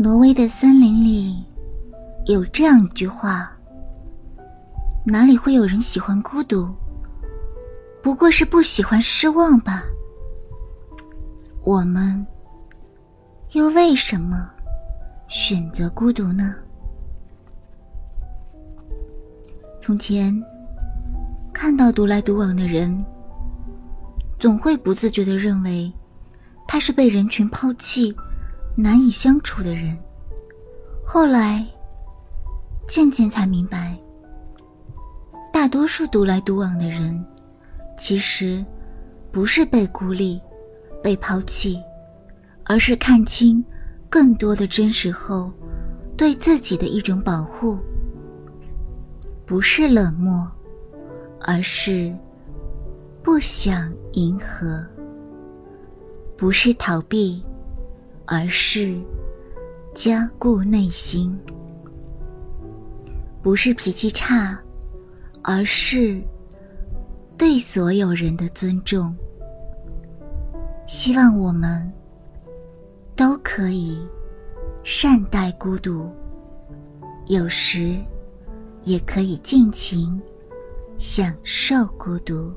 挪威的森林里有这样一句话：“哪里会有人喜欢孤独？不过是不喜欢失望吧。”我们又为什么选择孤独呢？从前看到独来独往的人，总会不自觉的认为他是被人群抛弃。难以相处的人，后来渐渐才明白，大多数独来独往的人，其实不是被孤立、被抛弃，而是看清更多的真实后，对自己的一种保护。不是冷漠，而是不想迎合；不是逃避。而是加固内心，不是脾气差，而是对所有人的尊重。希望我们都可以善待孤独，有时也可以尽情享受孤独。